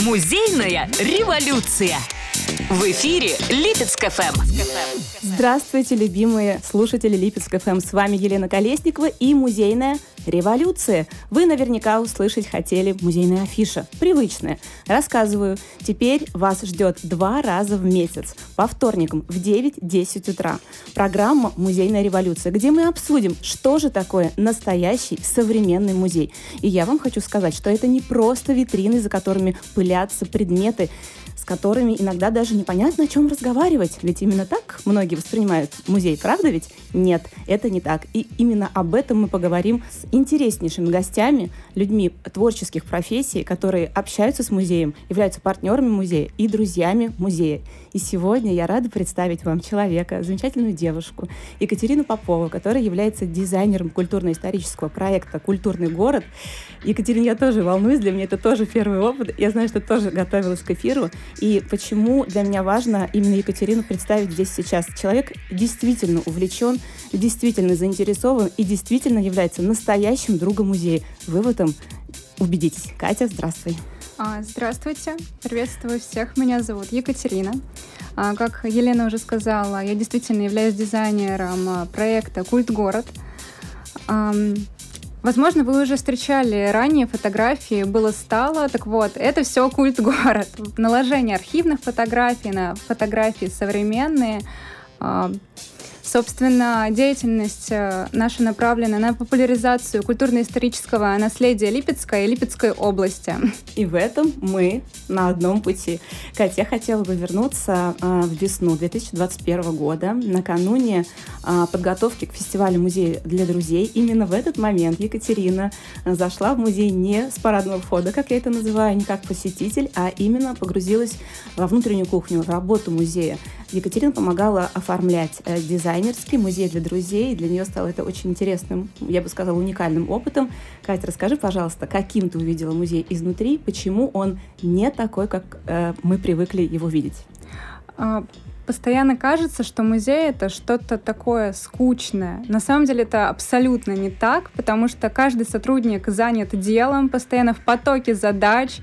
Музейная революция. В эфире Липецк ФМ. Здравствуйте, любимые слушатели Липецк ФМ. С вами Елена Колесникова и музейная революция. Вы наверняка услышать хотели музейная афиша. Привычная. Рассказываю. Теперь вас ждет два раза в месяц. По вторникам в 9-10 утра. Программа «Музейная революция», где мы обсудим, что же такое настоящий современный музей. И я вам хочу сказать, что это не просто витрины, за которыми пылятся предметы, с которыми иногда даже непонятно, о чем разговаривать. Ведь именно так многие воспринимают музей, правда ведь? Нет, это не так. И именно об этом мы поговорим с интереснейшими гостями, людьми творческих профессий, которые общаются с музеем, являются партнерами музея и друзьями музея. И сегодня я рада представить вам человека, замечательную девушку, Екатерину Попову, которая является дизайнером культурно-исторического проекта «Культурный город». Екатерина, я тоже волнуюсь, для меня это тоже первый опыт. Я знаю, что тоже готовилась к эфиру. И почему для меня важно именно Екатерину представить здесь сейчас. Человек действительно увлечен, действительно заинтересован и действительно является настоящим другом музея. Вы в этом убедитесь. Катя, здравствуй. А, здравствуйте, приветствую всех. Меня зовут Екатерина. А, как Елена уже сказала, я действительно являюсь дизайнером а, проекта «Культ город». Возможно, вы уже встречали ранее фотографии «Было-стало». Так вот, это все культ город. Наложение архивных фотографий на фотографии современные Собственно, деятельность э, наша направлена на популяризацию культурно-исторического наследия Липецка и Липецкой области. И в этом мы на одном пути. Катя, я хотела бы вернуться э, в весну 2021 года, накануне э, подготовки к фестивалю «Музей для друзей». Именно в этот момент Екатерина зашла в музей не с парадного входа, как я это называю, не как посетитель, а именно погрузилась во внутреннюю кухню, в работу музея. Екатерина помогала оформлять э, дизайнерский музей для друзей. Для нее стало это очень интересным, я бы сказала, уникальным опытом. Катя, расскажи, пожалуйста, каким ты увидела музей изнутри, почему он не такой, как э, мы привыкли его видеть? А, постоянно кажется, что музей это что-то такое скучное. На самом деле это абсолютно не так, потому что каждый сотрудник занят делом, постоянно в потоке задач,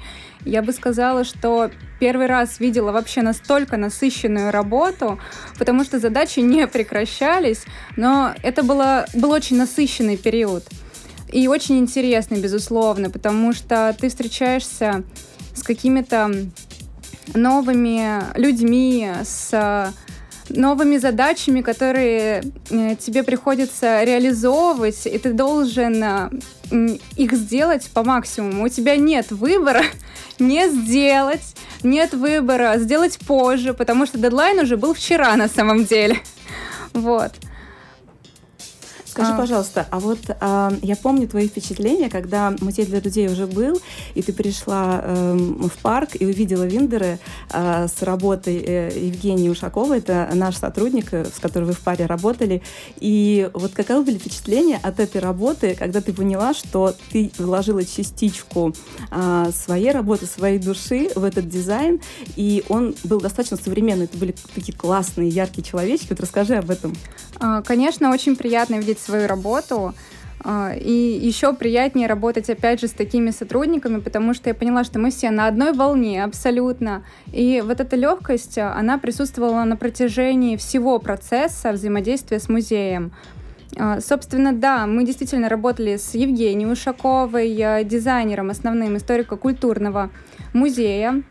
я бы сказала, что первый раз видела вообще настолько насыщенную работу, потому что задачи не прекращались, но это было, был очень насыщенный период. И очень интересный, безусловно, потому что ты встречаешься с какими-то новыми людьми, с новыми задачами, которые э, тебе приходится реализовывать, и ты должен э, их сделать по максимуму. У тебя нет выбора не сделать, нет выбора сделать позже, потому что дедлайн уже был вчера на самом деле. Вот. Скажи, а... пожалуйста, а вот а, я помню твои впечатления, когда музей для людей уже был, и ты пришла э, в парк и увидела Виндеры э, с работой э, Евгении Ушаковой, это наш сотрудник, э, с которым вы в паре работали. И вот каковы были впечатления от этой работы, когда ты поняла, что ты вложила частичку э, своей работы, своей души в этот дизайн, и он был достаточно современный, это были такие классные, яркие человечки. Вот расскажи об этом. А, конечно, очень приятно видеть свою работу. А, и еще приятнее работать, опять же, с такими сотрудниками, потому что я поняла, что мы все на одной волне абсолютно. И вот эта легкость, она присутствовала на протяжении всего процесса взаимодействия с музеем. А, собственно, да, мы действительно работали с Евгенией Ушаковой, э, дизайнером основным историко-культурного музея.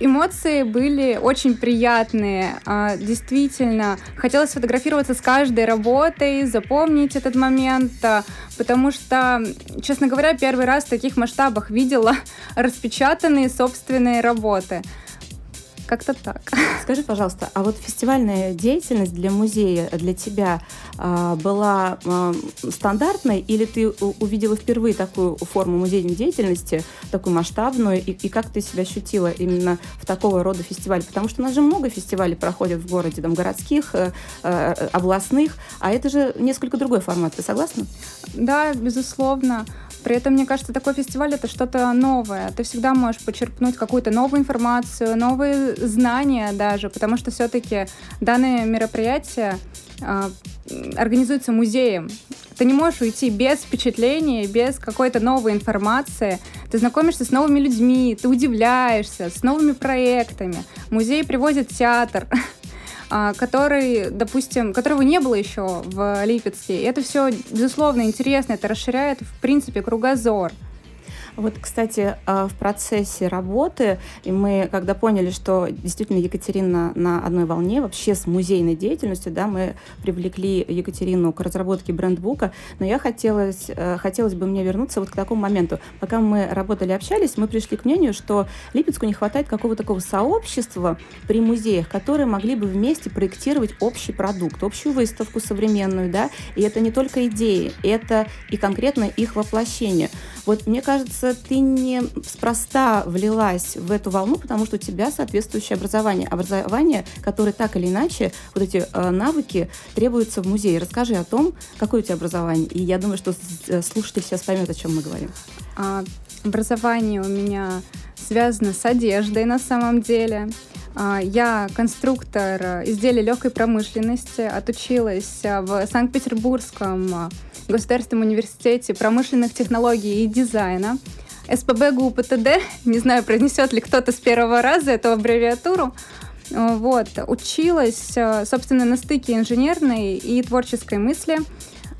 Эмоции были очень приятные. А, действительно, хотелось фотографироваться с каждой работой, запомнить этот момент, а, потому что, честно говоря, первый раз в таких масштабах видела распечатанные собственные работы. Как-то так. Скажи, пожалуйста, а вот фестивальная деятельность для музея, для тебя э, была э, стандартной, или ты увидела впервые такую форму музейной деятельности, такую масштабную, и, и как ты себя ощутила именно в такого рода фестивале? Потому что у нас же много фестивалей проходят в городе, там, городских, э, э, областных, а это же несколько другой формат. Ты согласна? Да, безусловно. При этом, мне кажется, такой фестиваль — это что-то новое. Ты всегда можешь почерпнуть какую-то новую информацию, новые знания даже, потому что все-таки данное мероприятие э, организуется музеем. Ты не можешь уйти без впечатления, без какой-то новой информации. Ты знакомишься с новыми людьми, ты удивляешься, с новыми проектами. Музей привозит театр а, который, допустим, которого не было еще в Липецке. И это все, безусловно, интересно, это расширяет, в принципе, кругозор. Вот, кстати, а, в процессе работы, и мы, когда поняли, что действительно Екатерина на одной волне вообще с музейной деятельностью, да, мы привлекли Екатерину к разработке брендбука, но я хотелось, э, хотелось бы мне вернуться вот к такому моменту. Пока мы работали, общались, мы пришли к мнению, что Липецку не хватает какого-то такого сообщества при музеях, которые могли бы вместе проектировать общий продукт, общую выставку современную, да, и это не только идеи, это и конкретно их воплощение. Вот мне кажется, ты не спроста влилась в эту волну, потому что у тебя соответствующее образование. Образование, которое так или иначе, вот эти э, навыки требуются в музее. Расскажи о том, какое у тебя образование. И я думаю, что э, слушатель сейчас поймет, о чем мы говорим. А, образование у меня связано с одеждой на самом деле. А, я конструктор изделий легкой промышленности, отучилась в Санкт-Петербургском Государственном университете промышленных технологий и дизайна. СПБ ГУ ПТД, не знаю, произнесет ли кто-то с первого раза эту аббревиатуру, вот, училась, собственно, на стыке инженерной и творческой мысли.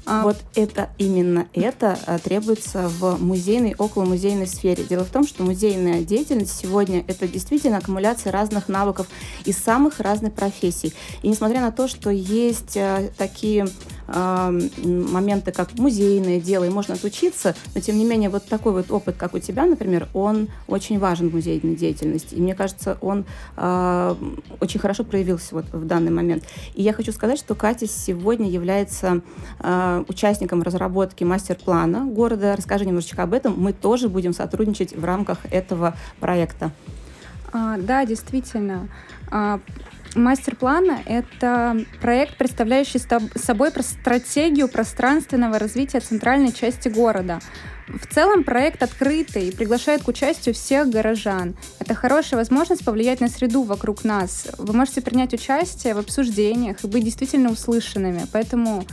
А, вот это именно это а, требуется в музейной, около музейной сфере. Дело в том, что музейная деятельность сегодня это действительно аккумуляция разных навыков из самых разных профессий. И несмотря на то, что есть а, такие моменты, как музейное дело, и можно отучиться, но тем не менее вот такой вот опыт, как у тебя, например, он очень важен в музейной деятельности. И мне кажется, он э, очень хорошо проявился вот в данный момент. И я хочу сказать, что Катя сегодня является э, участником разработки мастер-плана города. Расскажи немножечко об этом. Мы тоже будем сотрудничать в рамках этого проекта. А, да, действительно. А, Мастер-план — это проект, представляющий собой стратегию пространственного развития центральной части города. В целом проект открытый и приглашает к участию всех горожан. Это хорошая возможность повлиять на среду вокруг нас. Вы можете принять участие в обсуждениях и быть действительно услышанными. Поэтому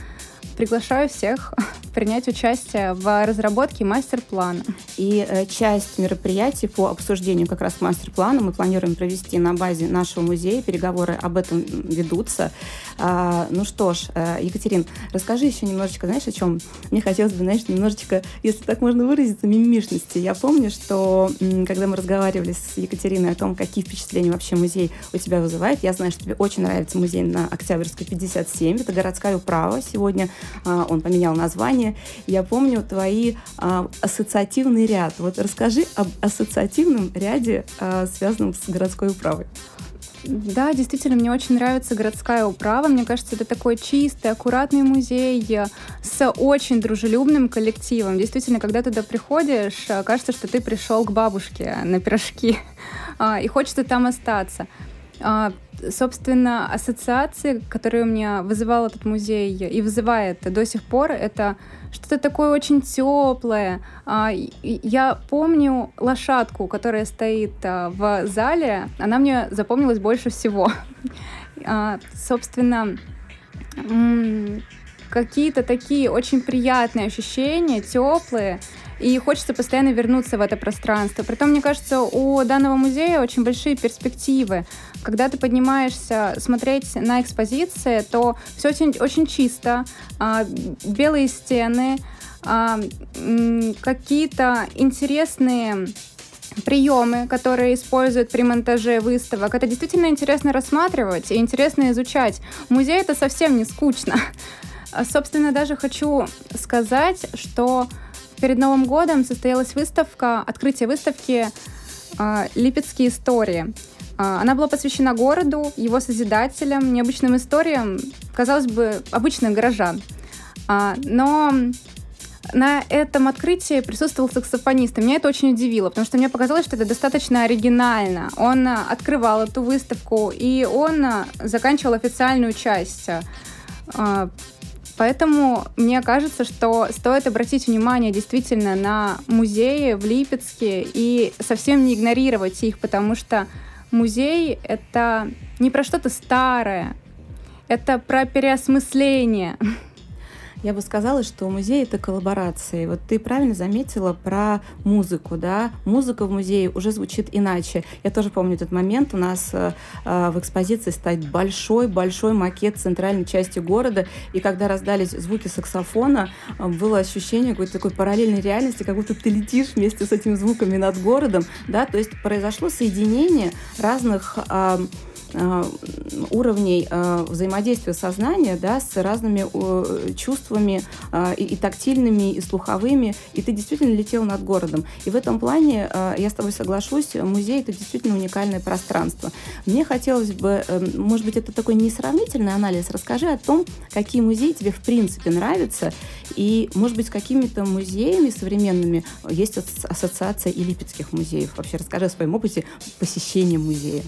приглашаю всех принять участие в разработке мастер-плана. И э, часть мероприятий по обсуждению как раз мастер-плана мы планируем провести на базе нашего музея. Переговоры об этом ведутся. А, ну что ж, э, Екатерин, расскажи еще немножечко, знаешь, о чем мне хотелось бы, знаешь, немножечко, если так можно выразиться, мимишности. Я помню, что когда мы разговаривали с Екатериной о том, какие впечатления вообще музей у тебя вызывает, я знаю, что тебе очень нравится музей на Октябрьской 57. Это городская управа. Сегодня а, он поменял название. Я помню твои а, ассоциативный ряд. Вот расскажи об ассоциативном ряде, а, связанном с городской управой. Да, действительно, мне очень нравится городская управа. Мне кажется, это такой чистый, аккуратный музей с очень дружелюбным коллективом. Действительно, когда туда приходишь, кажется, что ты пришел к бабушке на пирожки, и хочется там остаться. А, собственно, ассоциации, которые у меня вызывал этот музей и вызывает до сих пор, это что-то такое очень теплое. А, я помню лошадку, которая стоит а, в зале, она мне запомнилась больше всего. Собственно, какие-то такие очень приятные ощущения, теплые и хочется постоянно вернуться в это пространство. Притом, мне кажется, у данного музея очень большие перспективы. Когда ты поднимаешься смотреть на экспозиции, то все очень, очень чисто, а, белые стены, а, какие-то интересные приемы, которые используют при монтаже выставок. Это действительно интересно рассматривать и интересно изучать. Музей это совсем не скучно. Собственно, даже хочу сказать, что Перед Новым годом состоялась выставка, открытие выставки э, «Липецкие истории». Э, она была посвящена городу, его созидателям, необычным историям, казалось бы, обычных горожан. Э, но на этом открытии присутствовал саксофонист, и меня это очень удивило, потому что мне показалось, что это достаточно оригинально. Он открывал эту выставку, и он заканчивал официальную часть. Поэтому мне кажется, что стоит обратить внимание действительно на музеи в Липецке и совсем не игнорировать их, потому что музей — это не про что-то старое, это про переосмысление. Я бы сказала, что музей — это коллаборации. Вот ты правильно заметила про музыку, да? Музыка в музее уже звучит иначе. Я тоже помню этот момент. У нас э, э, в экспозиции стоит большой-большой макет центральной части города, и когда раздались звуки саксофона, э, было ощущение какой-то такой параллельной реальности, как будто ты летишь вместе с этими звуками над городом, да? То есть произошло соединение разных Э, уровней э, взаимодействия сознания да, с разными э, чувствами и, и тактильными, и слуховыми, и ты действительно летел над городом. И в этом плане, я с тобой соглашусь, музей — это действительно уникальное пространство. Мне хотелось бы, может быть, это такой несравнительный анализ, расскажи о том, какие музеи тебе в принципе нравятся, и, может быть, с какими-то музеями современными есть ассоциация и липецких музеев. Вообще расскажи о своем опыте посещения музея.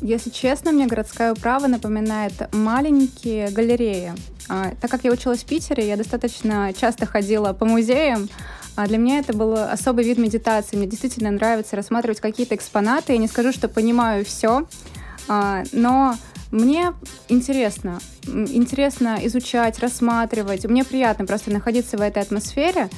Если честно, мне городская управа напоминает маленькие галереи. А, так как я училась в Питере, я достаточно часто ходила по музеям, а для меня это был особый вид медитации. Мне действительно нравится рассматривать какие-то экспонаты. Я не скажу, что понимаю все, а, но мне интересно. Интересно изучать, рассматривать. Мне приятно просто находиться в этой атмосфере.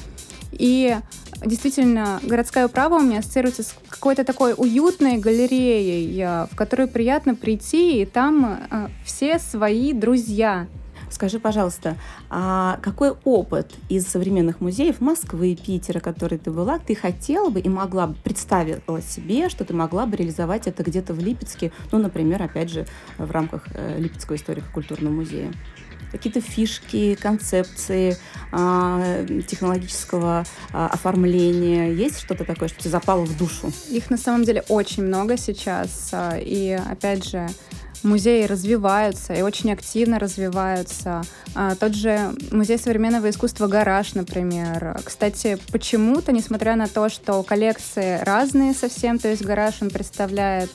И действительно, городская управа у меня ассоциируется с какой-то такой уютной галереей, в которую приятно прийти, и там э, все свои друзья. Скажи, пожалуйста, а какой опыт из современных музеев Москвы, Питера, который ты была, ты хотела бы и могла бы, представила себе, что ты могла бы реализовать это где-то в Липецке, ну, например, опять же, в рамках э, Липецкого историко-культурного музея? Какие-то фишки, концепции э, технологического э, оформления? Есть что-то такое, что тебе запало в душу? Их на самом деле очень много сейчас. А, и опять же, музеи развиваются и очень активно развиваются. Тот же музей современного искусства «Гараж», например. Кстати, почему-то, несмотря на то, что коллекции разные совсем, то есть «Гараж» он представляет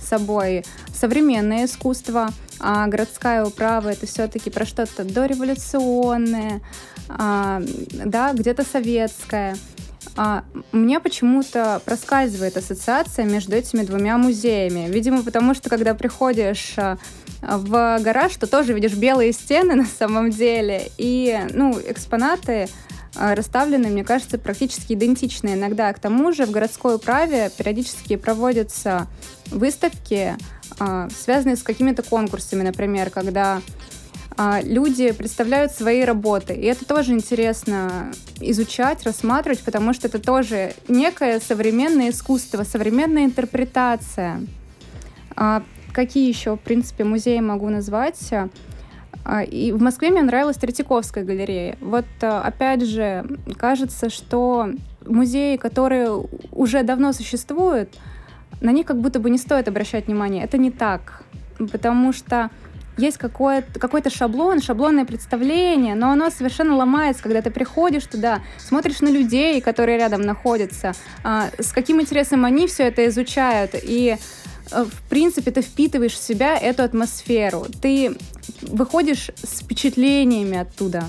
собой современное искусство, а городская управа это все-таки про что-то дореволюционное, а, да, где-то советское. А, мне почему-то проскальзывает ассоциация между этими двумя музеями. Видимо, потому что когда приходишь а, в гараж, то тоже видишь белые стены на самом деле. И, ну, экспонаты расставлены, мне кажется, практически идентичны иногда. К тому же в городской управе периодически проводятся выставки, а, связанные с какими-то конкурсами, например, когда а, люди представляют свои работы. И это тоже интересно изучать, рассматривать, потому что это тоже некое современное искусство, современная интерпретация. А, какие еще, в принципе, музеи могу назвать? А, и в Москве мне нравилась Третьяковская галерея. Вот, опять же, кажется, что музеи, которые уже давно существуют, на них как будто бы не стоит обращать внимание. Это не так. Потому что есть какой-то какой шаблон, шаблонное представление, но оно совершенно ломается, когда ты приходишь туда, смотришь на людей, которые рядом находятся, а, с каким интересом они все это изучают, и э, в принципе, ты впитываешь в себя эту атмосферу. Ты выходишь с впечатлениями оттуда.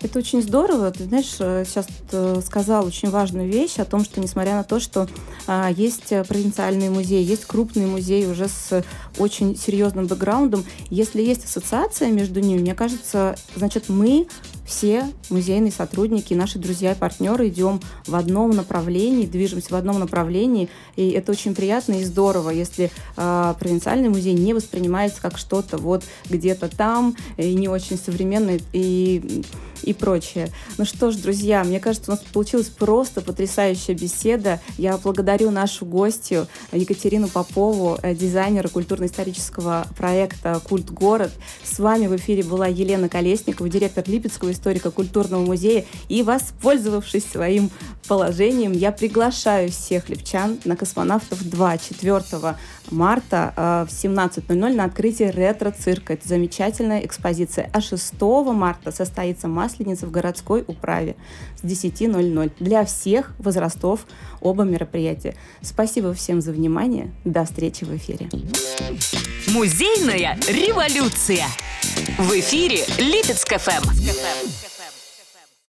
Это очень здорово. Ты знаешь, э, сейчас э, сказал очень важную вещь о том, что несмотря на то, что а, есть провинциальные музеи, есть крупные музеи уже с очень серьезным бэкграундом, если есть ассоциация между ними, мне кажется, значит, мы все музейные сотрудники, наши друзья и партнеры идем в одном направлении, движемся в одном направлении, и это очень приятно и здорово, если э, провинциальный музей не воспринимается как что-то вот где-то там, и не очень современное, и и прочее. Ну что ж, друзья, мне кажется, у нас получилась просто потрясающая беседа. Я благодарю нашу гостью Екатерину Попову, э, дизайнера культурно-исторического проекта «Культ город». С вами в эфире была Елена Колесникова, директор Липецкого историко-культурного музея. И воспользовавшись своим положением, я приглашаю всех липчан на «Космонавтов 2» 4 марта э, в 17.00 на открытии ретро-цирка. Это замечательная экспозиция. А 6 марта состоится Масленица в городской управе с 10.00 для всех возрастов оба мероприятия. Спасибо всем за внимание. До встречи в эфире. Музейная революция. В эфире Липецк ФМ.